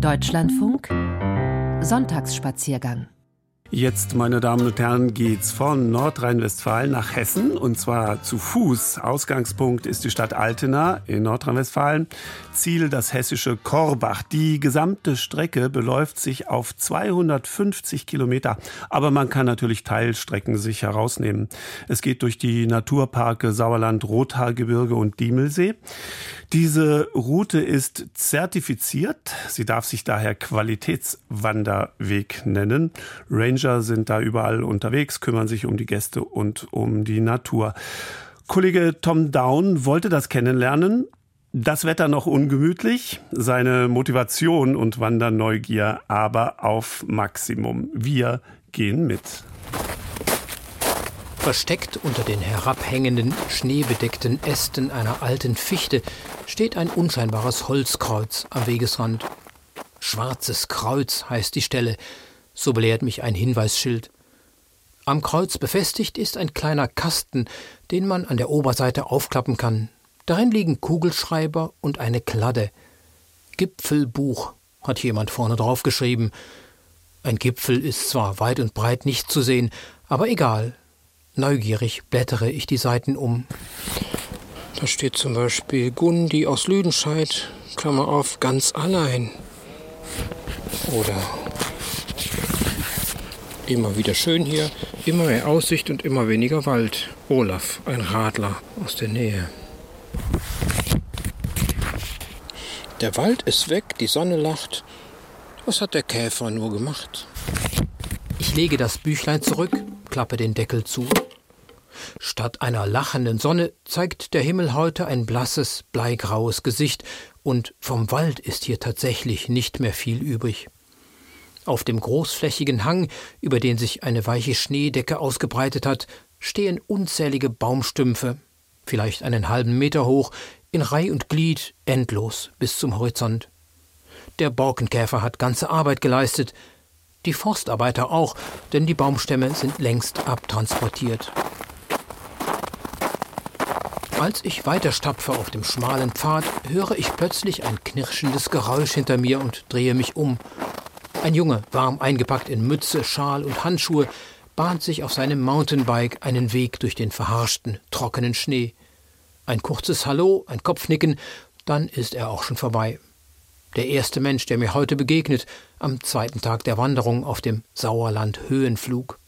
Deutschlandfunk. Sonntagsspaziergang Jetzt, meine Damen und Herren, geht's von Nordrhein-Westfalen nach Hessen und zwar zu Fuß. Ausgangspunkt ist die Stadt Altena in Nordrhein-Westfalen. Ziel das hessische Korbach. Die gesamte Strecke beläuft sich auf 250 Kilometer, aber man kann natürlich Teilstrecken sich herausnehmen. Es geht durch die Naturparke Sauerland, Rothaargebirge und Diemelsee. Diese Route ist zertifiziert. Sie darf sich daher Qualitätswanderweg nennen. Ranger sind da überall unterwegs, kümmern sich um die Gäste und um die Natur. Kollege Tom Down wollte das kennenlernen. Das Wetter noch ungemütlich, seine Motivation und Wanderneugier aber auf Maximum. Wir gehen mit. Versteckt unter den herabhängenden, schneebedeckten Ästen einer alten Fichte steht ein unscheinbares Holzkreuz am Wegesrand. Schwarzes Kreuz heißt die Stelle, so belehrt mich ein Hinweisschild. Am Kreuz befestigt ist ein kleiner Kasten, den man an der Oberseite aufklappen kann. Darin liegen Kugelschreiber und eine Kladde. Gipfelbuch hat jemand vorne drauf geschrieben. Ein Gipfel ist zwar weit und breit nicht zu sehen, aber egal, Neugierig blättere ich die Seiten um. Da steht zum Beispiel Gundi aus Lüdenscheid, Klammer auf, ganz allein. Oder immer wieder schön hier, immer mehr Aussicht und immer weniger Wald. Olaf, ein Radler aus der Nähe. Der Wald ist weg, die Sonne lacht. Was hat der Käfer nur gemacht? Ich lege das Büchlein zurück, klappe den Deckel zu. Statt einer lachenden Sonne zeigt der Himmel heute ein blasses, bleigraues Gesicht, und vom Wald ist hier tatsächlich nicht mehr viel übrig. Auf dem großflächigen Hang, über den sich eine weiche Schneedecke ausgebreitet hat, stehen unzählige Baumstümpfe, vielleicht einen halben Meter hoch, in Reih und Glied, endlos bis zum Horizont. Der Borkenkäfer hat ganze Arbeit geleistet, die Forstarbeiter auch, denn die Baumstämme sind längst abtransportiert. Als ich weiterstapfe auf dem schmalen Pfad, höre ich plötzlich ein knirschendes Geräusch hinter mir und drehe mich um. Ein Junge, warm eingepackt in Mütze, Schal und Handschuhe, bahnt sich auf seinem Mountainbike einen Weg durch den verharschten, trockenen Schnee. Ein kurzes Hallo, ein Kopfnicken, dann ist er auch schon vorbei. Der erste Mensch, der mir heute begegnet, am zweiten Tag der Wanderung auf dem Sauerland Höhenflug.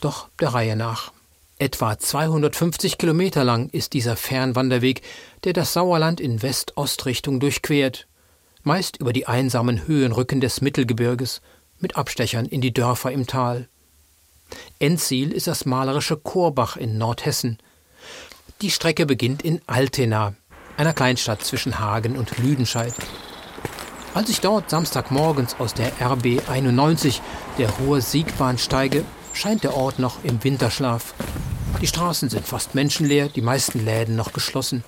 Doch der Reihe nach. Etwa 250 Kilometer lang ist dieser Fernwanderweg, der das Sauerland in West-Ost-Richtung durchquert, meist über die einsamen Höhenrücken des Mittelgebirges, mit Abstechern in die Dörfer im Tal. Endziel ist das malerische Korbach in Nordhessen. Die Strecke beginnt in Altena, einer Kleinstadt zwischen Hagen und Lüdenscheid. Als ich dort Samstagmorgens aus der RB 91, der Ruhr Siegbahn steige, scheint der Ort noch im Winterschlaf. Die Straßen sind fast menschenleer, die meisten Läden noch geschlossen.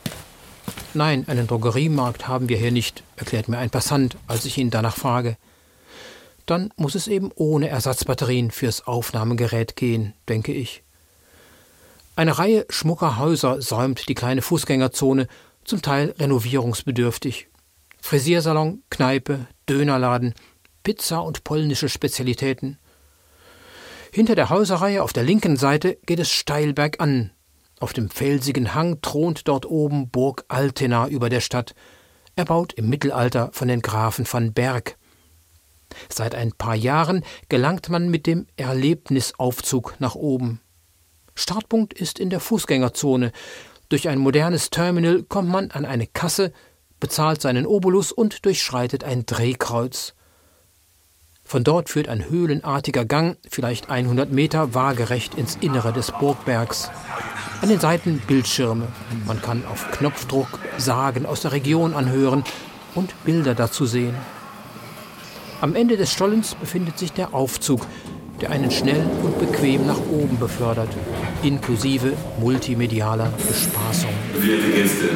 Nein, einen Drogeriemarkt haben wir hier nicht, erklärt mir ein Passant, als ich ihn danach frage. Dann muss es eben ohne Ersatzbatterien fürs Aufnahmegerät gehen, denke ich. Eine Reihe schmucker Häuser säumt die kleine Fußgängerzone, zum Teil renovierungsbedürftig. Frisiersalon, Kneipe, Dönerladen, Pizza und polnische Spezialitäten – hinter der Häuserreihe auf der linken Seite geht es steil bergan. Auf dem felsigen Hang thront dort oben Burg Altena über der Stadt, erbaut im Mittelalter von den Grafen van Berg. Seit ein paar Jahren gelangt man mit dem Erlebnisaufzug nach oben. Startpunkt ist in der Fußgängerzone. Durch ein modernes Terminal kommt man an eine Kasse, bezahlt seinen Obolus und durchschreitet ein Drehkreuz. Von dort führt ein höhlenartiger Gang, vielleicht 100 Meter, waagerecht ins Innere des Burgbergs. An den Seiten Bildschirme. Man kann auf Knopfdruck Sagen aus der Region anhören und Bilder dazu sehen. Am Ende des Stollens befindet sich der Aufzug, der einen schnell und bequem nach oben befördert, inklusive multimedialer Bespaßung. Verehrte Gäste,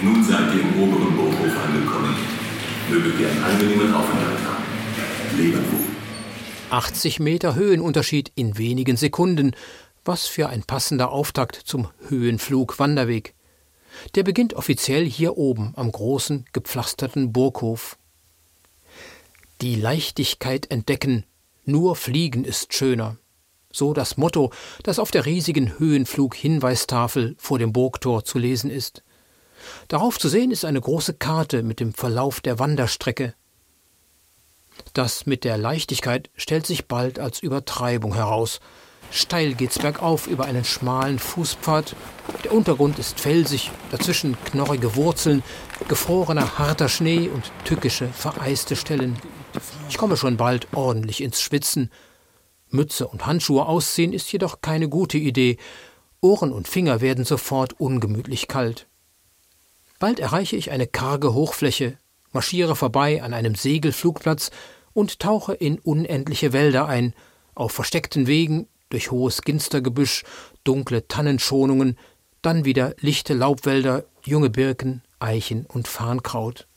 nun seid ihr im oberen Burghof angekommen. Möget ihr einen angenehmen Aufenthalt haben. Leberkuh. 80 Meter Höhenunterschied in wenigen Sekunden. Was für ein passender Auftakt zum Die Leichtigkeit entdecken, nur Fliegen ist schöner. So das Motto, das auf der riesigen Höhenflug-Hinweistafel vor dem Burgtor zu lesen ist. Darauf zu sehen ist eine große Karte mit dem Verlauf der Wanderstrecke. Das mit der Leichtigkeit stellt sich bald als Übertreibung heraus. Steil geht's bergauf über einen schmalen Fußpfad. Der Untergrund ist felsig, dazwischen knorrige Wurzeln, gefrorener harter Schnee und tückische, vereiste Stellen. Ich komme schon bald ordentlich ins Schwitzen. Mütze und Handschuhe ausziehen ist jedoch keine gute Idee. Ohren und Finger werden sofort ungemütlich kalt. Bald erreiche ich eine karge Hochfläche, marschiere vorbei an einem Segelflugplatz und tauche in unendliche Wälder ein, auf versteckten Wegen, durch hohes Ginstergebüsch, dunkle Tannenschonungen, dann wieder lichte Laubwälder, junge Birken, Eichen und Farnkraut.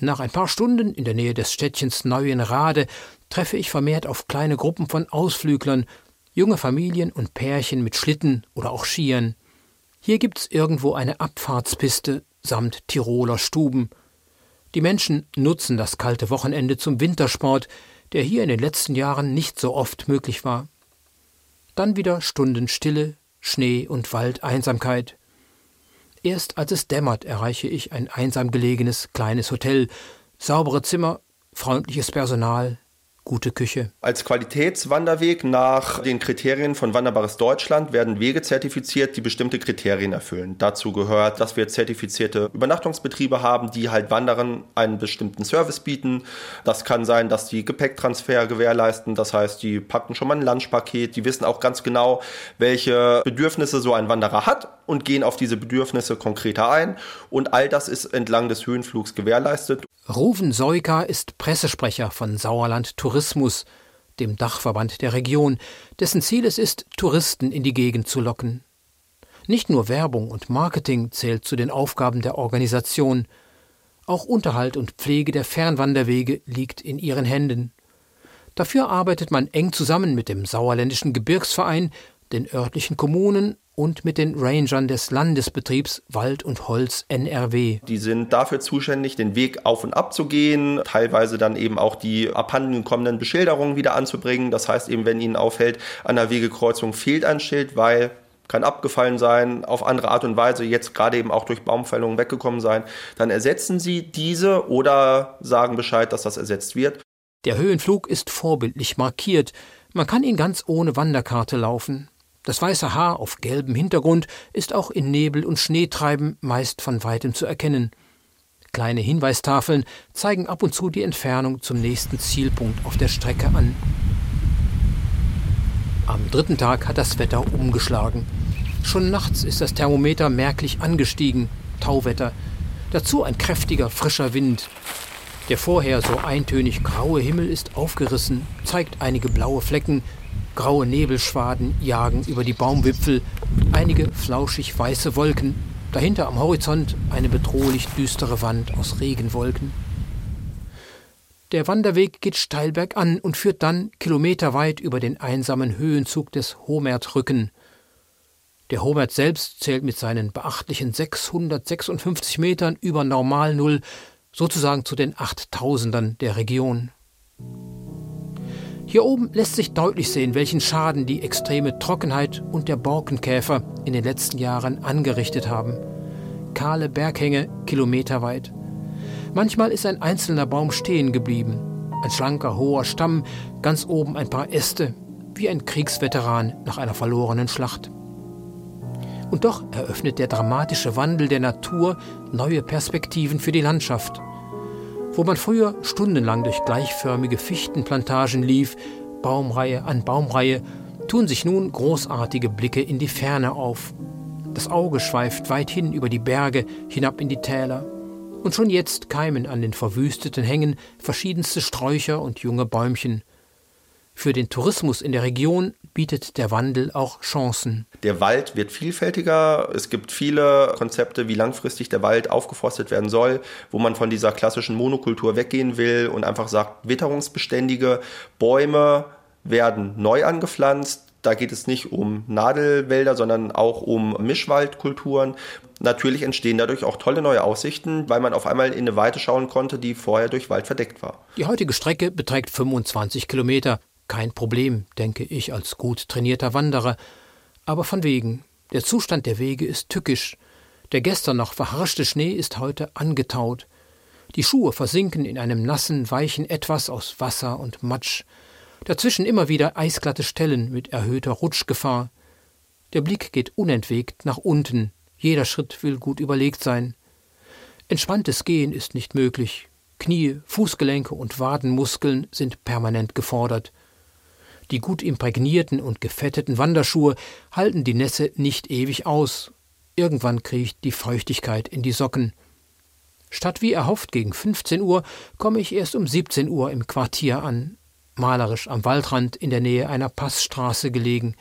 Nach ein paar Stunden in der Nähe des Städtchens Neuenrade treffe ich vermehrt auf kleine Gruppen von Ausflüglern, junge Familien und Pärchen mit Schlitten oder auch Skiern. Hier gibt's irgendwo eine Abfahrtspiste samt Tiroler Stuben. Die Menschen nutzen das kalte Wochenende zum Wintersport, der hier in den letzten Jahren nicht so oft möglich war. Dann wieder Stunden Stille, Schnee und Waldeinsamkeit. Erst als es dämmert, erreiche ich ein einsam gelegenes kleines Hotel, saubere Zimmer, freundliches Personal, gute Küche. Als Qualitätswanderweg nach den Kriterien von Wanderbares Deutschland werden Wege zertifiziert, die bestimmte Kriterien erfüllen. Dazu gehört, dass wir zertifizierte Übernachtungsbetriebe haben, die halt Wanderern einen bestimmten Service bieten. Das kann sein, dass die Gepäcktransfer gewährleisten. Das heißt, die packen schon mal ein Lunchpaket. Die wissen auch ganz genau, welche Bedürfnisse so ein Wanderer hat und gehen auf diese Bedürfnisse konkreter ein. Und all das ist entlang des Höhenflugs gewährleistet. Ruven Soika ist Pressesprecher von Sauerland Tourismus, dem Dachverband der Region, dessen Ziel es ist, Touristen in die Gegend zu locken. Nicht nur Werbung und Marketing zählt zu den Aufgaben der Organisation, auch Unterhalt und Pflege der Fernwanderwege liegt in ihren Händen. Dafür arbeitet man eng zusammen mit dem Sauerländischen Gebirgsverein, den örtlichen Kommunen und mit den Rangern des Landesbetriebs Wald und Holz NRW. Die sind dafür zuständig, den Weg auf und ab zu gehen, teilweise dann eben auch die abhanden kommenden Beschilderungen wieder anzubringen. Das heißt eben, wenn Ihnen auffällt, an der Wegekreuzung fehlt ein Schild, weil kann abgefallen sein, auf andere Art und Weise jetzt gerade eben auch durch Baumfällungen weggekommen sein, dann ersetzen Sie diese oder sagen Bescheid, dass das ersetzt wird. Der Höhenflug ist vorbildlich markiert. Man kann ihn ganz ohne Wanderkarte laufen. Das weiße Haar auf gelbem Hintergrund ist auch in Nebel und Schneetreiben meist von weitem zu erkennen. Kleine Hinweistafeln zeigen ab und zu die Entfernung zum nächsten Zielpunkt auf der Strecke an. Am dritten Tag hat das Wetter umgeschlagen. Schon nachts ist das Thermometer merklich angestiegen, Tauwetter. Dazu ein kräftiger, frischer Wind. Der vorher so eintönig graue Himmel ist aufgerissen, zeigt einige blaue Flecken, Graue Nebelschwaden jagen über die Baumwipfel, einige flauschig weiße Wolken, dahinter am Horizont eine bedrohlich düstere Wand aus Regenwolken. Der Wanderweg geht steil bergan und führt dann kilometerweit über den einsamen Höhenzug des Homertrücken. Der Homert selbst zählt mit seinen beachtlichen 656 Metern über Normalnull sozusagen zu den Achttausendern der Region. Hier oben lässt sich deutlich sehen, welchen Schaden die extreme Trockenheit und der Borkenkäfer in den letzten Jahren angerichtet haben. Kahle Berghänge kilometerweit. Manchmal ist ein einzelner Baum stehen geblieben. Ein schlanker, hoher Stamm, ganz oben ein paar Äste, wie ein Kriegsveteran nach einer verlorenen Schlacht. Und doch eröffnet der dramatische Wandel der Natur neue Perspektiven für die Landschaft. Wo man früher stundenlang durch gleichförmige Fichtenplantagen lief, Baumreihe an Baumreihe, tun sich nun großartige Blicke in die Ferne auf. Das Auge schweift weit hin über die Berge, hinab in die Täler. Und schon jetzt keimen an den verwüsteten Hängen verschiedenste Sträucher und junge Bäumchen. Für den Tourismus in der Region bietet der Wandel auch Chancen. Der Wald wird vielfältiger. Es gibt viele Konzepte, wie langfristig der Wald aufgeforstet werden soll, wo man von dieser klassischen Monokultur weggehen will und einfach sagt, witterungsbeständige Bäume werden neu angepflanzt, Da geht es nicht um Nadelwälder, sondern auch um Mischwaldkulturen. Natürlich entstehen dadurch auch tolle neue Aussichten, weil man auf einmal in eine Weite schauen konnte, die vorher durch Wald verdeckt war. Die heutige Strecke beträgt 25 Kilometer. Kein Problem, denke ich als gut trainierter Wanderer. Aber von wegen. Der Zustand der Wege ist tückisch. Der gestern noch verharschte Schnee ist heute angetaut. Die Schuhe versinken in einem nassen, weichen Etwas aus Wasser und Matsch. Dazwischen immer wieder eisglatte Stellen mit erhöhter Rutschgefahr. Der Blick geht unentwegt nach unten. Jeder Schritt will gut überlegt sein. Entspanntes Gehen ist nicht möglich. Knie, Fußgelenke und Wadenmuskeln sind permanent gefordert. Die gut imprägnierten und gefetteten Wanderschuhe halten die Nässe nicht ewig aus. Irgendwann kriecht die Feuchtigkeit in die Socken. Statt wie erhofft gegen 15 Uhr komme ich erst um 17 Uhr im Quartier an, malerisch am Waldrand in der Nähe einer Passstraße gelegen,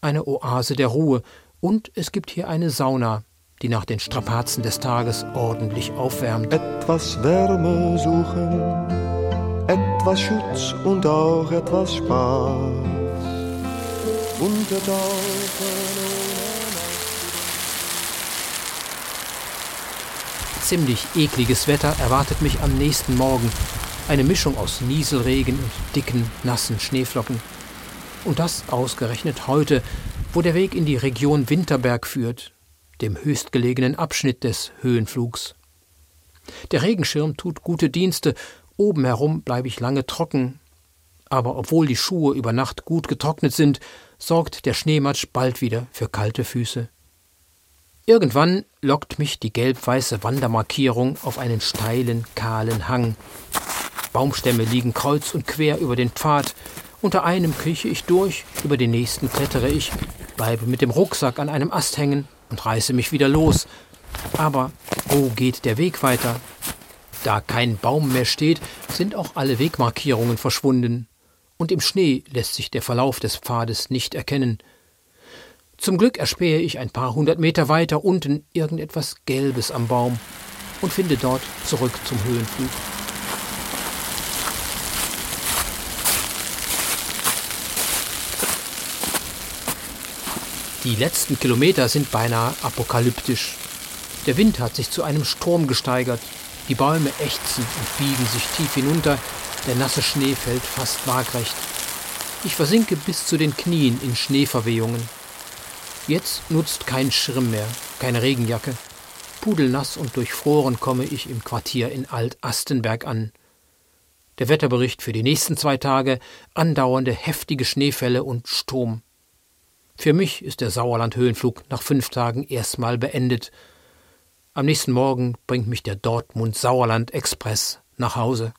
eine Oase der Ruhe, und es gibt hier eine Sauna, die nach den Strapazen des Tages ordentlich aufwärmt. Etwas Wärme suchen, etwas Schutz und auch etwas Spaß. Ziemlich ekliges Wetter erwartet mich am nächsten Morgen. Eine Mischung aus Nieselregen und dicken, nassen Schneeflocken. Und das ausgerechnet heute, wo der Weg in die Region Winterberg führt, dem höchstgelegenen Abschnitt des Höhenflugs. Der Regenschirm tut gute Dienste, oben herum bleibe ich lange trocken, aber obwohl die Schuhe über Nacht gut getrocknet sind, sorgt der Schneematsch bald wieder für kalte Füße. Irgendwann lockt mich die gelb-weiße Wandermarkierung auf einen steilen, kahlen Hang. Baumstämme liegen kreuz und quer über den Pfad. Unter einem krieche ich durch, über den nächsten klettere ich, bleibe mit dem Rucksack an einem Ast hängen und reiße mich wieder los. Aber wo geht der Weg weiter? Da kein Baum mehr steht, sind auch alle Wegmarkierungen verschwunden. Und im Schnee lässt sich der Verlauf des Pfades nicht erkennen. Zum Glück erspähe ich ein paar hundert Meter weiter unten irgendetwas Gelbes am Baum und finde dort zurück zum Höhenflug. Die letzten Kilometer sind beinahe apokalyptisch. Der Wind hat sich zu einem Sturm gesteigert. Die Bäume ächzen und biegen sich tief hinunter. Der nasse Schnee fällt fast waagrecht. Ich versinke bis zu den Knien in Schneeverwehungen. Jetzt nutzt kein Schirm mehr, keine Regenjacke. Pudelnass und durchfroren komme ich im Quartier in Alt-Astenberg an. Der Wetterbericht für die nächsten zwei Tage andauernde heftige Schneefälle und Sturm. Für mich ist der Sauerland-Höhenflug nach fünf Tagen erstmal beendet. Am nächsten Morgen bringt mich der Dortmund-Sauerland-Express nach Hause.